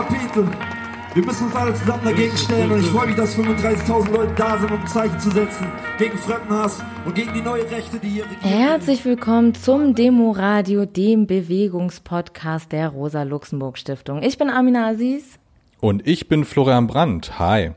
Kapitel. Wir müssen uns alle zusammen dagegen stellen und ich freue mich, dass 35.000 Leute da sind, um ein Zeichen zu setzen gegen Fremdenhass und gegen die neue Rechte, die hier regiert. Herzlich willkommen zum Demoradio, dem Bewegungspodcast der Rosa-Luxemburg-Stiftung. Ich bin Amina Aziz. Und ich bin Florian Brandt. Hi.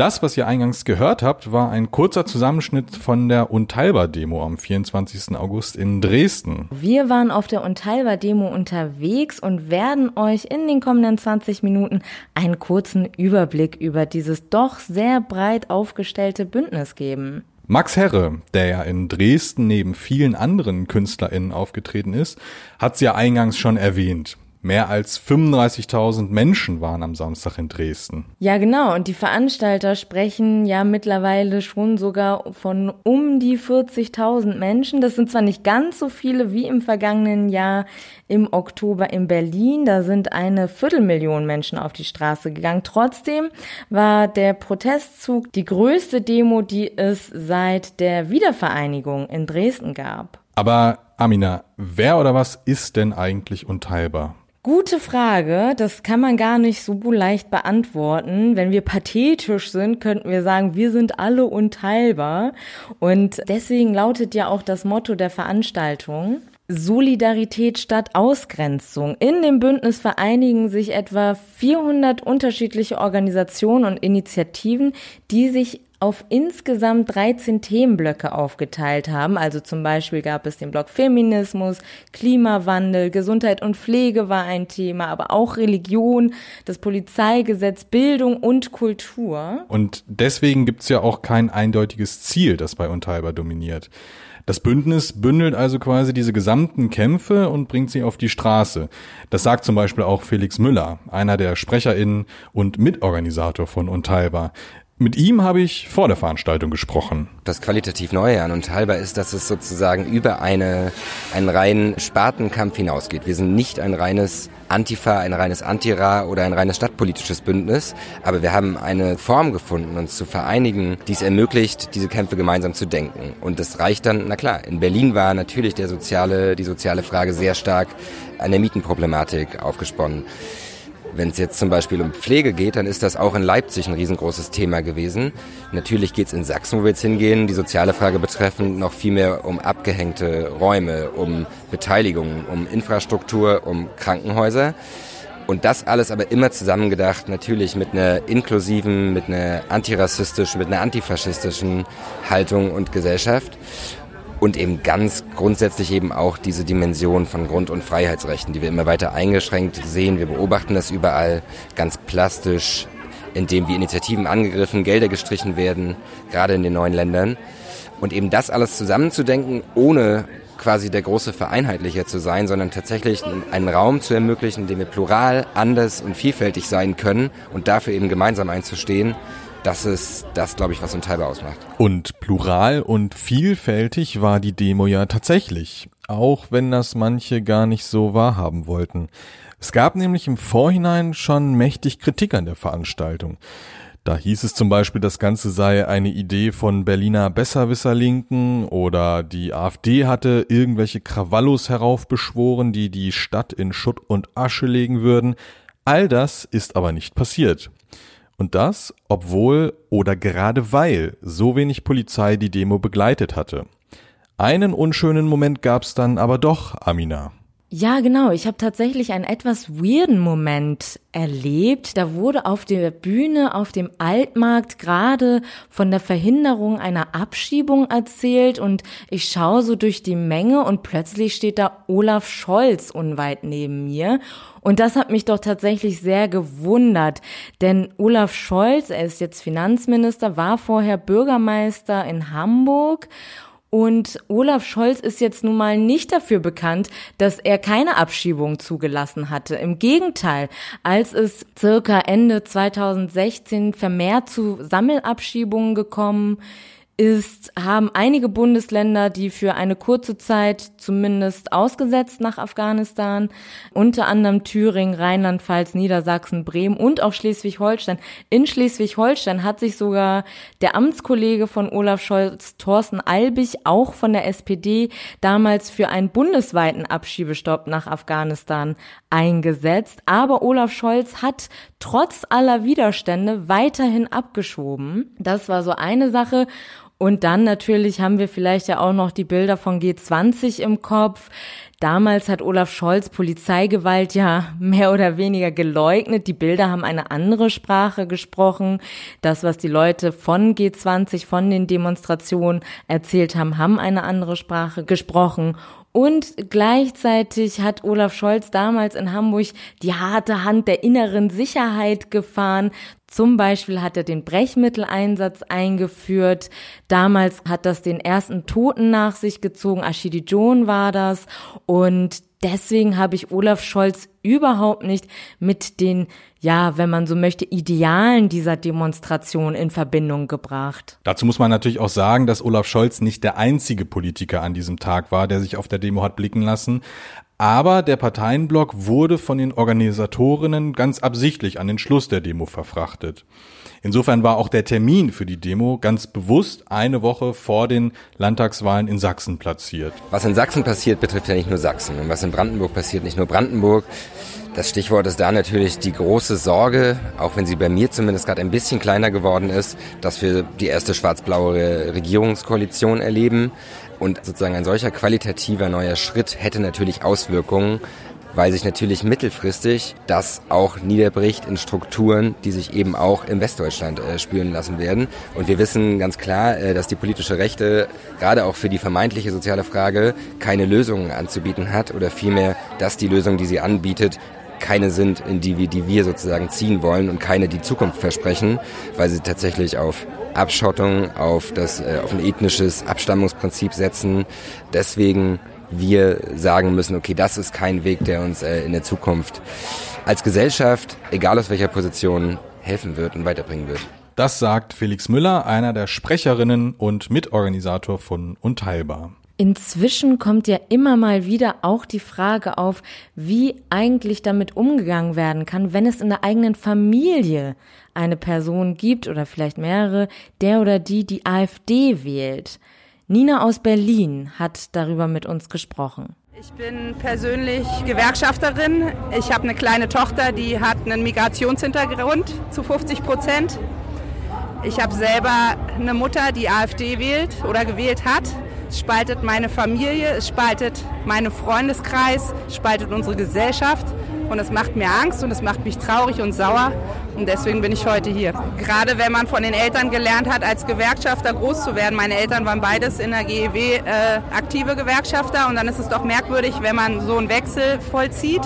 Das, was ihr eingangs gehört habt, war ein kurzer Zusammenschnitt von der Unteilbar-Demo am 24. August in Dresden. Wir waren auf der Unteilbar-Demo unterwegs und werden euch in den kommenden 20 Minuten einen kurzen Überblick über dieses doch sehr breit aufgestellte Bündnis geben. Max Herre, der ja in Dresden neben vielen anderen KünstlerInnen aufgetreten ist, hat sie ja eingangs schon erwähnt. Mehr als 35.000 Menschen waren am Samstag in Dresden. Ja, genau. Und die Veranstalter sprechen ja mittlerweile schon sogar von um die 40.000 Menschen. Das sind zwar nicht ganz so viele wie im vergangenen Jahr im Oktober in Berlin. Da sind eine Viertelmillion Menschen auf die Straße gegangen. Trotzdem war der Protestzug die größte Demo, die es seit der Wiedervereinigung in Dresden gab. Aber Amina, wer oder was ist denn eigentlich unteilbar? Gute Frage. Das kann man gar nicht so leicht beantworten. Wenn wir pathetisch sind, könnten wir sagen, wir sind alle unteilbar. Und deswegen lautet ja auch das Motto der Veranstaltung. Solidarität statt Ausgrenzung. In dem Bündnis vereinigen sich etwa 400 unterschiedliche Organisationen und Initiativen, die sich auf insgesamt 13 Themenblöcke aufgeteilt haben. Also zum Beispiel gab es den Block Feminismus, Klimawandel, Gesundheit und Pflege war ein Thema, aber auch Religion, das Polizeigesetz, Bildung und Kultur. Und deswegen gibt's ja auch kein eindeutiges Ziel, das bei Unteilbar dominiert. Das Bündnis bündelt also quasi diese gesamten Kämpfe und bringt sie auf die Straße. Das sagt zum Beispiel auch Felix Müller, einer der SprecherInnen und Mitorganisator von Unteilbar. Mit ihm habe ich vor der Veranstaltung gesprochen. Das qualitativ Neue an Unteilbar ist, dass es sozusagen über eine, einen reinen Spartenkampf hinausgeht. Wir sind nicht ein reines Antifa, ein reines Antira oder ein reines stadtpolitisches Bündnis, aber wir haben eine Form gefunden, uns zu vereinigen, die es ermöglicht, diese Kämpfe gemeinsam zu denken. Und das reicht dann, na klar, in Berlin war natürlich der soziale, die soziale Frage sehr stark an der Mietenproblematik aufgesponnen. Wenn es jetzt zum Beispiel um Pflege geht, dann ist das auch in Leipzig ein riesengroßes Thema gewesen. Natürlich geht es in Sachsen, wo wir jetzt hingehen, die soziale Frage betreffend, noch viel mehr um abgehängte Räume, um Beteiligung, um Infrastruktur, um Krankenhäuser. Und das alles aber immer zusammengedacht, natürlich mit einer inklusiven, mit einer antirassistischen, mit einer antifaschistischen Haltung und Gesellschaft und eben ganz grundsätzlich eben auch diese Dimension von Grund- und Freiheitsrechten, die wir immer weiter eingeschränkt sehen. Wir beobachten das überall ganz plastisch, indem wie Initiativen angegriffen, Gelder gestrichen werden, gerade in den neuen Ländern. Und eben das alles zusammenzudenken, ohne quasi der große Vereinheitlicher zu sein, sondern tatsächlich einen Raum zu ermöglichen, in dem wir plural, anders und vielfältig sein können und dafür eben gemeinsam einzustehen, das ist das, glaube ich, was Unteilbar ausmacht. Und plural und vielfältig war die Demo ja tatsächlich, auch wenn das manche gar nicht so wahrhaben wollten. Es gab nämlich im Vorhinein schon mächtig Kritik an der Veranstaltung. Da hieß es zum Beispiel, das Ganze sei eine Idee von Berliner Besserwisser-Linken oder die AfD hatte irgendwelche Krawallos heraufbeschworen, die die Stadt in Schutt und Asche legen würden. All das ist aber nicht passiert. Und das, obwohl oder gerade weil so wenig Polizei die Demo begleitet hatte. Einen unschönen Moment gab's dann aber doch, Amina. Ja, genau. Ich habe tatsächlich einen etwas weirden Moment erlebt. Da wurde auf der Bühne auf dem Altmarkt gerade von der Verhinderung einer Abschiebung erzählt und ich schaue so durch die Menge und plötzlich steht da Olaf Scholz unweit neben mir. Und das hat mich doch tatsächlich sehr gewundert, denn Olaf Scholz, er ist jetzt Finanzminister, war vorher Bürgermeister in Hamburg und Olaf Scholz ist jetzt nun mal nicht dafür bekannt, dass er keine Abschiebung zugelassen hatte. Im Gegenteil, als es circa Ende 2016 vermehrt zu Sammelabschiebungen gekommen ist, haben einige Bundesländer, die für eine kurze Zeit zumindest ausgesetzt nach Afghanistan, unter anderem Thüringen, Rheinland-Pfalz, Niedersachsen, Bremen und auch Schleswig-Holstein. In Schleswig-Holstein hat sich sogar der Amtskollege von Olaf Scholz, Thorsten Albig, auch von der SPD, damals für einen bundesweiten Abschiebestopp nach Afghanistan eingesetzt. Aber Olaf Scholz hat trotz aller Widerstände weiterhin abgeschoben. Das war so eine Sache. Und dann natürlich haben wir vielleicht ja auch noch die Bilder von G20 im Kopf. Damals hat Olaf Scholz Polizeigewalt ja mehr oder weniger geleugnet. Die Bilder haben eine andere Sprache gesprochen. Das, was die Leute von G20, von den Demonstrationen erzählt haben, haben eine andere Sprache gesprochen. Und gleichzeitig hat Olaf Scholz damals in Hamburg die harte Hand der inneren Sicherheit gefahren. Zum Beispiel hat er den Brechmitteleinsatz eingeführt. Damals hat das den ersten Toten nach sich gezogen. Ashidi John war das. Und deswegen habe ich Olaf Scholz überhaupt nicht mit den, ja, wenn man so möchte, Idealen dieser Demonstration in Verbindung gebracht. Dazu muss man natürlich auch sagen, dass Olaf Scholz nicht der einzige Politiker an diesem Tag war, der sich auf der Demo hat blicken lassen. Aber der Parteienblock wurde von den Organisatorinnen ganz absichtlich an den Schluss der Demo verfrachtet. Insofern war auch der Termin für die Demo ganz bewusst eine Woche vor den Landtagswahlen in Sachsen platziert. Was in Sachsen passiert, betrifft ja nicht nur Sachsen. Und was in Brandenburg passiert, nicht nur Brandenburg. Das Stichwort ist da natürlich die große Sorge, auch wenn sie bei mir zumindest gerade ein bisschen kleiner geworden ist, dass wir die erste schwarz-blaue Regierungskoalition erleben. Und sozusagen ein solcher qualitativer neuer Schritt hätte natürlich Auswirkungen, weil sich natürlich mittelfristig das auch niederbricht in Strukturen, die sich eben auch in Westdeutschland äh, spüren lassen werden. Und wir wissen ganz klar, äh, dass die politische Rechte gerade auch für die vermeintliche soziale Frage keine Lösungen anzubieten hat oder vielmehr, dass die Lösungen, die sie anbietet, keine sind, in die wir, die wir sozusagen ziehen wollen und keine, die Zukunft versprechen, weil sie tatsächlich auf Abschottung, auf, das, äh, auf ein ethnisches Abstammungsprinzip setzen. Deswegen wir sagen müssen, okay, das ist kein Weg, der uns äh, in der Zukunft als Gesellschaft, egal aus welcher Position, helfen wird und weiterbringen wird. Das sagt Felix Müller, einer der Sprecherinnen und Mitorganisator von Unteilbar. Inzwischen kommt ja immer mal wieder auch die Frage auf, wie eigentlich damit umgegangen werden kann, wenn es in der eigenen Familie eine Person gibt oder vielleicht mehrere, der oder die die AfD wählt. Nina aus Berlin hat darüber mit uns gesprochen. Ich bin persönlich Gewerkschafterin. Ich habe eine kleine Tochter, die hat einen Migrationshintergrund zu 50 Prozent. Ich habe selber eine Mutter, die AfD wählt oder gewählt hat. Es spaltet meine Familie, es spaltet meinen Freundeskreis, es spaltet unsere Gesellschaft. Und das macht mir Angst und es macht mich traurig und sauer. Und deswegen bin ich heute hier. Gerade wenn man von den Eltern gelernt hat, als Gewerkschafter groß zu werden. Meine Eltern waren beides in der GEW äh, aktive Gewerkschafter. Und dann ist es doch merkwürdig, wenn man so einen Wechsel vollzieht.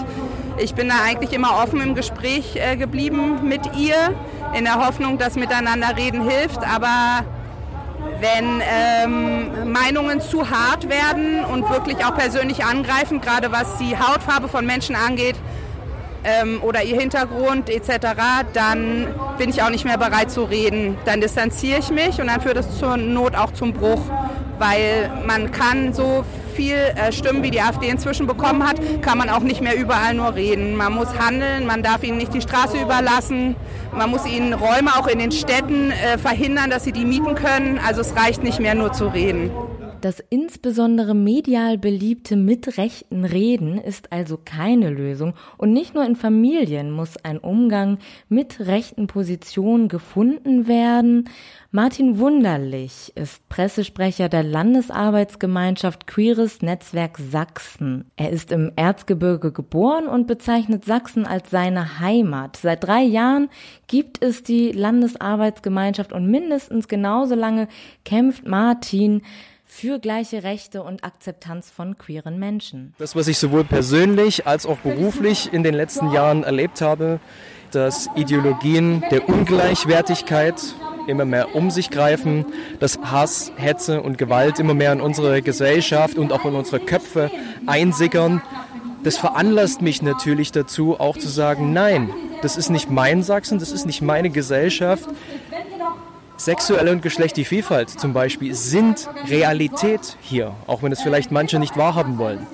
Ich bin da eigentlich immer offen im Gespräch äh, geblieben mit ihr, in der Hoffnung, dass miteinander reden hilft. Aber wenn ähm, Meinungen zu hart werden und wirklich auch persönlich angreifen, gerade was die Hautfarbe von Menschen angeht ähm, oder ihr Hintergrund etc., dann bin ich auch nicht mehr bereit zu reden. Dann distanziere ich mich und dann führt es zur Not auch zum Bruch, weil man kann so viel äh, Stimmen, wie die AfD inzwischen bekommen hat, kann man auch nicht mehr überall nur reden. Man muss handeln, man darf ihnen nicht die Straße überlassen, man muss ihnen Räume auch in den Städten äh, verhindern, dass sie die mieten können. Also es reicht nicht mehr nur zu reden. Das insbesondere medial beliebte mit rechten Reden ist also keine Lösung und nicht nur in Familien muss ein Umgang mit rechten Positionen gefunden werden. Martin Wunderlich ist Pressesprecher der Landesarbeitsgemeinschaft Queeres Netzwerk Sachsen. Er ist im Erzgebirge geboren und bezeichnet Sachsen als seine Heimat. Seit drei Jahren gibt es die Landesarbeitsgemeinschaft und mindestens genauso lange kämpft Martin für gleiche Rechte und Akzeptanz von queeren Menschen. Das, was ich sowohl persönlich als auch beruflich in den letzten Jahren erlebt habe, dass Ideologien der Ungleichwertigkeit immer mehr um sich greifen, dass Hass, Hetze und Gewalt immer mehr in unsere Gesellschaft und auch in unsere Köpfe einsickern. Das veranlasst mich natürlich dazu, auch zu sagen, nein, das ist nicht mein Sachsen, das ist nicht meine Gesellschaft Sexuelle und geschlechtliche Vielfalt zum Beispiel sind Realität hier, auch wenn es vielleicht manche nicht wahrhaben wollen.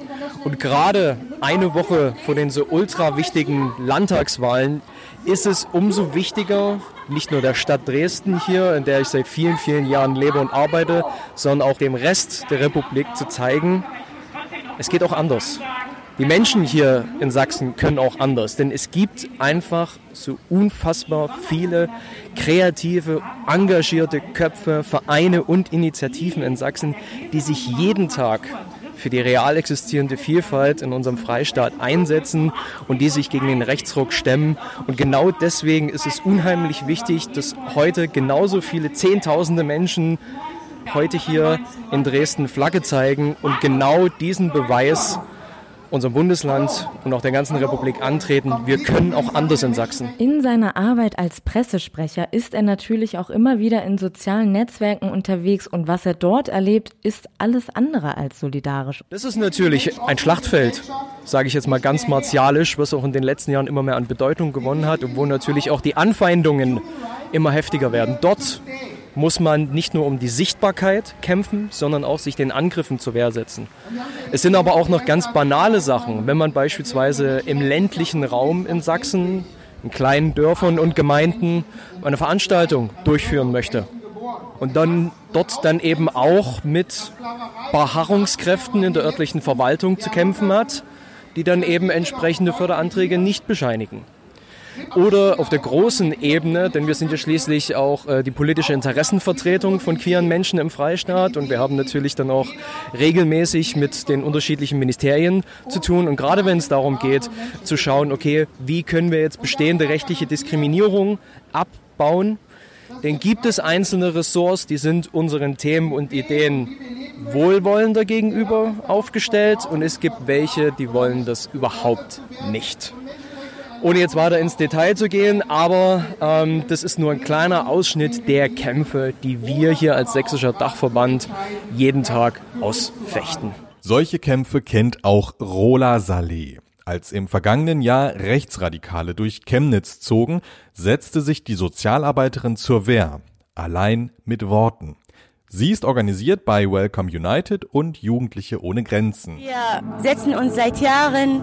Und gerade eine Woche vor den so ultra wichtigen Landtagswahlen ist es umso wichtiger, nicht nur der Stadt Dresden hier, in der ich seit vielen, vielen Jahren lebe und arbeite, sondern auch dem Rest der Republik zu zeigen, es geht auch anders. Die Menschen hier in Sachsen können auch anders, denn es gibt einfach so unfassbar viele kreative, engagierte Köpfe, Vereine und Initiativen in Sachsen, die sich jeden Tag für die real existierende Vielfalt in unserem Freistaat einsetzen und die sich gegen den Rechtsruck stemmen. Und genau deswegen ist es unheimlich wichtig, dass heute genauso viele Zehntausende Menschen heute hier in Dresden Flagge zeigen und genau diesen Beweis unserem Bundesland und auch der ganzen Republik antreten. Wir können auch anders in Sachsen. In seiner Arbeit als Pressesprecher ist er natürlich auch immer wieder in sozialen Netzwerken unterwegs und was er dort erlebt, ist alles andere als solidarisch. Das ist natürlich ein Schlachtfeld, sage ich jetzt mal ganz martialisch, was auch in den letzten Jahren immer mehr an Bedeutung gewonnen hat und wo natürlich auch die Anfeindungen immer heftiger werden. Dort muss man nicht nur um die Sichtbarkeit kämpfen, sondern auch sich den Angriffen zur Wehr setzen. Es sind aber auch noch ganz banale Sachen, wenn man beispielsweise im ländlichen Raum in Sachsen, in kleinen Dörfern und Gemeinden eine Veranstaltung durchführen möchte. Und dann dort dann eben auch mit Beharrungskräften in der örtlichen Verwaltung zu kämpfen hat, die dann eben entsprechende Förderanträge nicht bescheinigen oder auf der großen Ebene, denn wir sind ja schließlich auch äh, die politische Interessenvertretung von queeren Menschen im Freistaat. Und wir haben natürlich dann auch regelmäßig mit den unterschiedlichen Ministerien zu tun. Und gerade wenn es darum geht zu schauen, okay, wie können wir jetzt bestehende rechtliche Diskriminierung abbauen, denn gibt es einzelne Ressorts, die sind unseren Themen und Ideen wohlwollender gegenüber aufgestellt? Und es gibt welche, die wollen das überhaupt nicht ohne jetzt weiter ins Detail zu gehen, aber ähm, das ist nur ein kleiner Ausschnitt der Kämpfe, die wir hier als sächsischer Dachverband jeden Tag ausfechten. Solche Kämpfe kennt auch Rola Saleh. Als im vergangenen Jahr Rechtsradikale durch Chemnitz zogen, setzte sich die Sozialarbeiterin zur Wehr, allein mit Worten. Sie ist organisiert bei Welcome United und Jugendliche ohne Grenzen. Wir setzen uns seit Jahren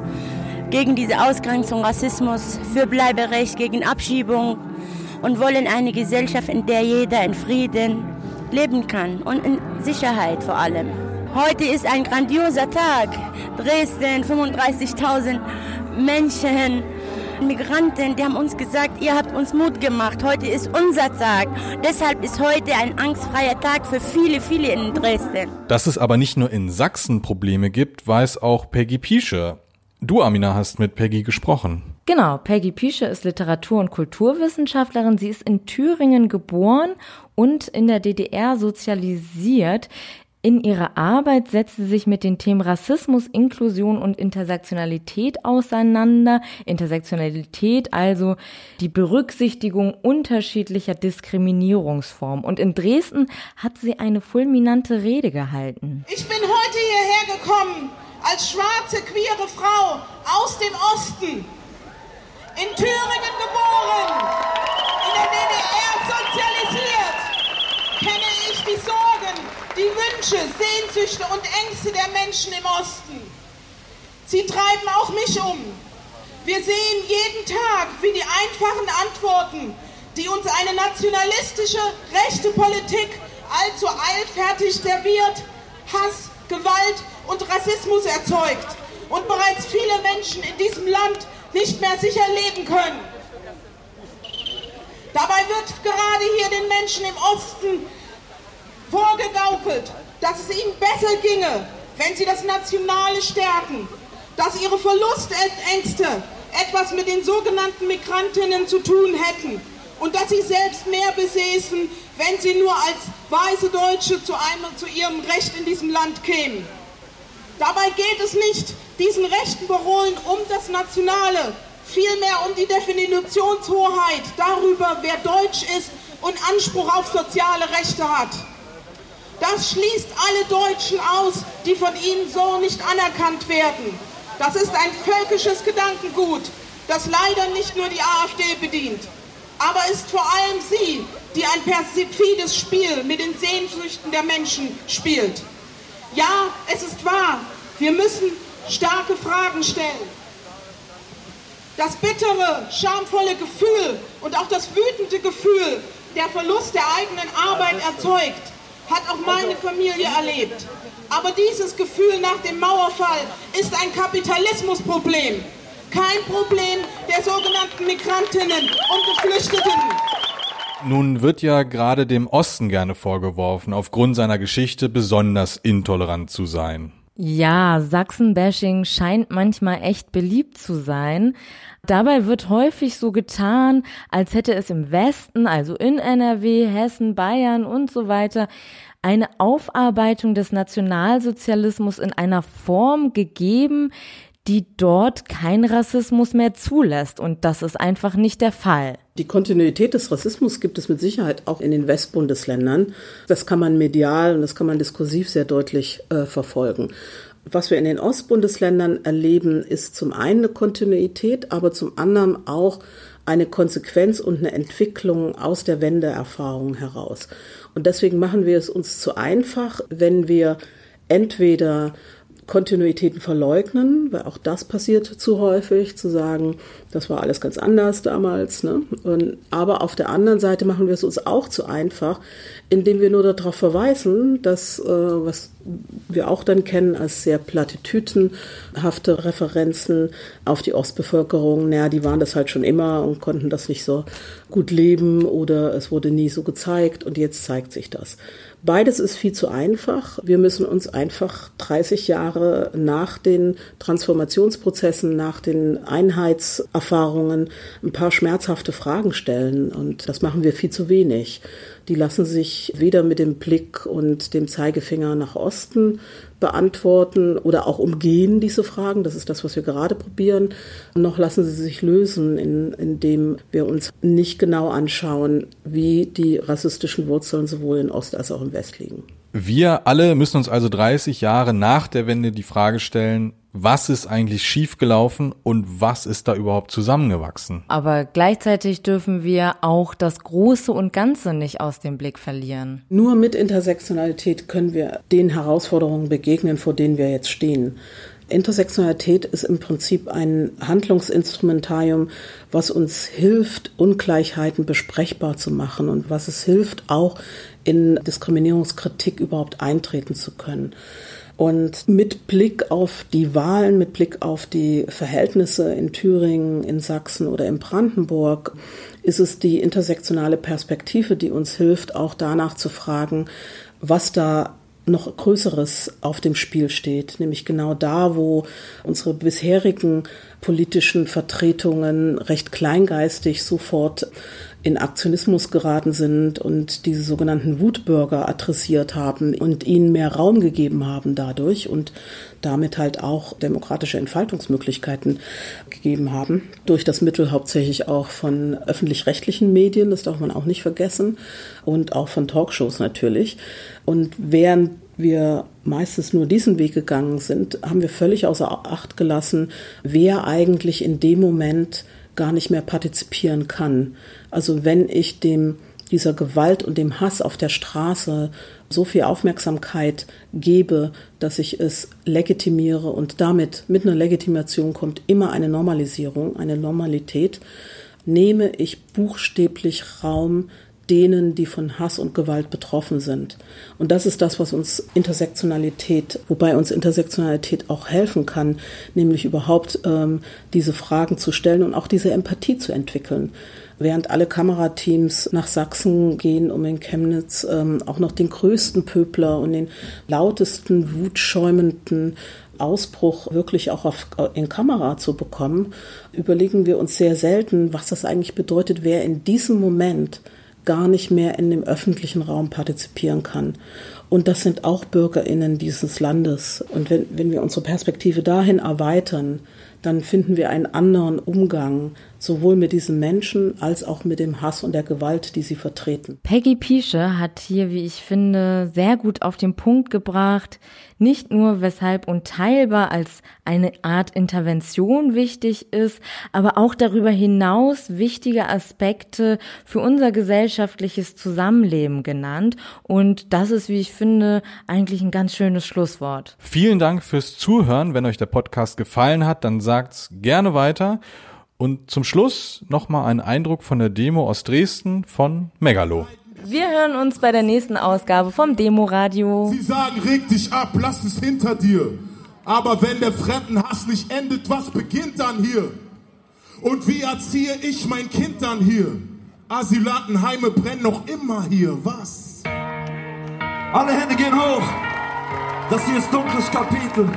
gegen diese Ausgrenzung, Rassismus, für Bleiberecht, gegen Abschiebung und wollen eine Gesellschaft, in der jeder in Frieden leben kann und in Sicherheit vor allem. Heute ist ein grandioser Tag. Dresden, 35.000 Menschen, Migranten, die haben uns gesagt, ihr habt uns Mut gemacht. Heute ist unser Tag. Deshalb ist heute ein angstfreier Tag für viele, viele in Dresden. Dass es aber nicht nur in Sachsen Probleme gibt, weiß auch Peggy Piesche. Du, Amina, hast mit Peggy gesprochen. Genau, Peggy Piesche ist Literatur- und Kulturwissenschaftlerin. Sie ist in Thüringen geboren und in der DDR sozialisiert. In ihrer Arbeit setzt sie sich mit den Themen Rassismus, Inklusion und Intersektionalität auseinander. Intersektionalität also die Berücksichtigung unterschiedlicher Diskriminierungsformen. Und in Dresden hat sie eine fulminante Rede gehalten. Ich bin heute hierher gekommen, als schwarze, queere Frau aus dem Osten, in Thüringen geboren, in der DDR sozialisiert, kenne ich die Sorgen, die Wünsche, Sehnsüchte und Ängste der Menschen im Osten. Sie treiben auch mich um. Wir sehen jeden Tag, wie die einfachen Antworten, die uns eine nationalistische, rechte Politik allzu eilfertig serviert, Hass, Gewalt und Rassismus erzeugt und bereits viele Menschen in diesem Land nicht mehr sicher leben können. Dabei wird gerade hier den Menschen im Osten vorgegaukelt, dass es ihnen besser ginge, wenn sie das Nationale stärken, dass ihre Verlustängste etwas mit den sogenannten Migrantinnen zu tun hätten und dass sie selbst mehr besäßen, wenn sie nur als weiße Deutsche zu, einem, zu ihrem Recht in diesem Land kämen. Dabei geht es nicht diesen rechten Parolen um das Nationale, vielmehr um die Definitionshoheit darüber, wer deutsch ist und Anspruch auf soziale Rechte hat. Das schließt alle Deutschen aus, die von ihnen so nicht anerkannt werden. Das ist ein völkisches Gedankengut, das leider nicht nur die AfD bedient, aber ist vor allem sie, die ein perfides Spiel mit den Sehnsüchten der Menschen spielt. Ja, es ist wahr, wir müssen starke Fragen stellen. Das bittere, schamvolle Gefühl und auch das wütende Gefühl, der Verlust der eigenen Arbeit erzeugt, hat auch meine Familie erlebt. Aber dieses Gefühl nach dem Mauerfall ist ein Kapitalismusproblem, kein Problem der sogenannten Migrantinnen und Geflüchteten. Nun wird ja gerade dem Osten gerne vorgeworfen, aufgrund seiner Geschichte besonders intolerant zu sein. Ja, Sachsen-Bashing scheint manchmal echt beliebt zu sein. Dabei wird häufig so getan, als hätte es im Westen, also in NRW, Hessen, Bayern und so weiter, eine Aufarbeitung des Nationalsozialismus in einer Form gegeben, die dort kein Rassismus mehr zulässt. Und das ist einfach nicht der Fall. Die Kontinuität des Rassismus gibt es mit Sicherheit auch in den Westbundesländern. Das kann man medial und das kann man diskursiv sehr deutlich äh, verfolgen. Was wir in den Ostbundesländern erleben, ist zum einen eine Kontinuität, aber zum anderen auch eine Konsequenz und eine Entwicklung aus der Wendeerfahrung heraus. Und deswegen machen wir es uns zu einfach, wenn wir entweder Kontinuitäten verleugnen, weil auch das passiert zu häufig, zu sagen, das war alles ganz anders damals. Ne? Und, aber auf der anderen Seite machen wir es uns auch zu einfach, indem wir nur darauf verweisen, dass, äh, was wir auch dann kennen als sehr platitütenhafte Referenzen auf die Ostbevölkerung, naja, die waren das halt schon immer und konnten das nicht so gut leben oder es wurde nie so gezeigt und jetzt zeigt sich das. Beides ist viel zu einfach. Wir müssen uns einfach 30 Jahre nach den Transformationsprozessen, nach den Einheitserfahrungen ein paar schmerzhafte Fragen stellen. Und das machen wir viel zu wenig. Die lassen sich weder mit dem Blick und dem Zeigefinger nach Osten beantworten oder auch umgehen diese Fragen. Das ist das, was wir gerade probieren. Noch lassen sie sich lösen, in, indem wir uns nicht genau anschauen, wie die rassistischen Wurzeln sowohl in Ost als auch im West liegen. Wir alle müssen uns also 30 Jahre nach der Wende die Frage stellen, was ist eigentlich schiefgelaufen und was ist da überhaupt zusammengewachsen. Aber gleichzeitig dürfen wir auch das Große und Ganze nicht aus dem Blick verlieren. Nur mit Intersektionalität können wir den Herausforderungen begegnen, vor denen wir jetzt stehen. Intersektionalität ist im Prinzip ein Handlungsinstrumentarium, was uns hilft, Ungleichheiten besprechbar zu machen und was es hilft, auch in Diskriminierungskritik überhaupt eintreten zu können. Und mit Blick auf die Wahlen, mit Blick auf die Verhältnisse in Thüringen, in Sachsen oder in Brandenburg, ist es die intersektionale Perspektive, die uns hilft, auch danach zu fragen, was da noch Größeres auf dem Spiel steht, nämlich genau da, wo unsere bisherigen politischen Vertretungen recht kleingeistig sofort in Aktionismus geraten sind und diese sogenannten Wutbürger adressiert haben und ihnen mehr Raum gegeben haben dadurch und damit halt auch demokratische Entfaltungsmöglichkeiten gegeben haben. Durch das Mittel hauptsächlich auch von öffentlich-rechtlichen Medien, das darf man auch nicht vergessen, und auch von Talkshows natürlich. Und während wir meistens nur diesen Weg gegangen sind, haben wir völlig außer Acht gelassen, wer eigentlich in dem Moment gar nicht mehr partizipieren kann. Also wenn ich dem dieser Gewalt und dem Hass auf der Straße so viel Aufmerksamkeit gebe, dass ich es legitimiere und damit mit einer Legitimation kommt immer eine Normalisierung, eine Normalität, nehme ich buchstäblich Raum denen, die von Hass und Gewalt betroffen sind. Und das ist das, was uns Intersektionalität, wobei uns Intersektionalität auch helfen kann, nämlich überhaupt ähm, diese Fragen zu stellen und auch diese Empathie zu entwickeln. Während alle Kamerateams nach Sachsen gehen, um in Chemnitz ähm, auch noch den größten Pöbler und den lautesten, wutschäumenden Ausbruch wirklich auch auf, in Kamera zu bekommen, überlegen wir uns sehr selten, was das eigentlich bedeutet, wer in diesem Moment gar nicht mehr in dem öffentlichen Raum partizipieren kann. Und das sind auch BürgerInnen dieses Landes. Und wenn, wenn wir unsere Perspektive dahin erweitern, dann finden wir einen anderen Umgang, sowohl mit diesen Menschen als auch mit dem Hass und der Gewalt, die sie vertreten. Peggy Piesche hat hier, wie ich finde, sehr gut auf den Punkt gebracht, nicht nur weshalb unteilbar als eine Art Intervention wichtig ist, aber auch darüber hinaus wichtige Aspekte für unser gesellschaftliches Zusammenleben genannt. Und das ist, wie ich finde, eigentlich ein ganz schönes Schlusswort. Vielen Dank fürs Zuhören. Wenn euch der Podcast gefallen hat, dann sagt's gerne weiter. Und zum Schluss nochmal ein Eindruck von der Demo aus Dresden von Megalo. Wir hören uns bei der nächsten Ausgabe vom Demoradio. Sie sagen, reg dich ab, lass es hinter dir. Aber wenn der Fremdenhass nicht endet, was beginnt dann hier? Und wie erziehe ich mein Kind dann hier? Asylantenheime brennen noch immer hier, was? Alle Hände gehen hoch. Das hier ist dunkles Kapitel.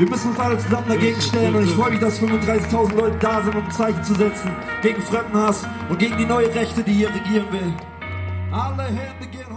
Wir müssen uns alle zusammen dagegen stellen und ich freue mich, dass 35.000 Leute da sind, um ein Zeichen zu setzen gegen Fremdenhass und gegen die neue Rechte, die hier regieren will. Alle Hände gehen.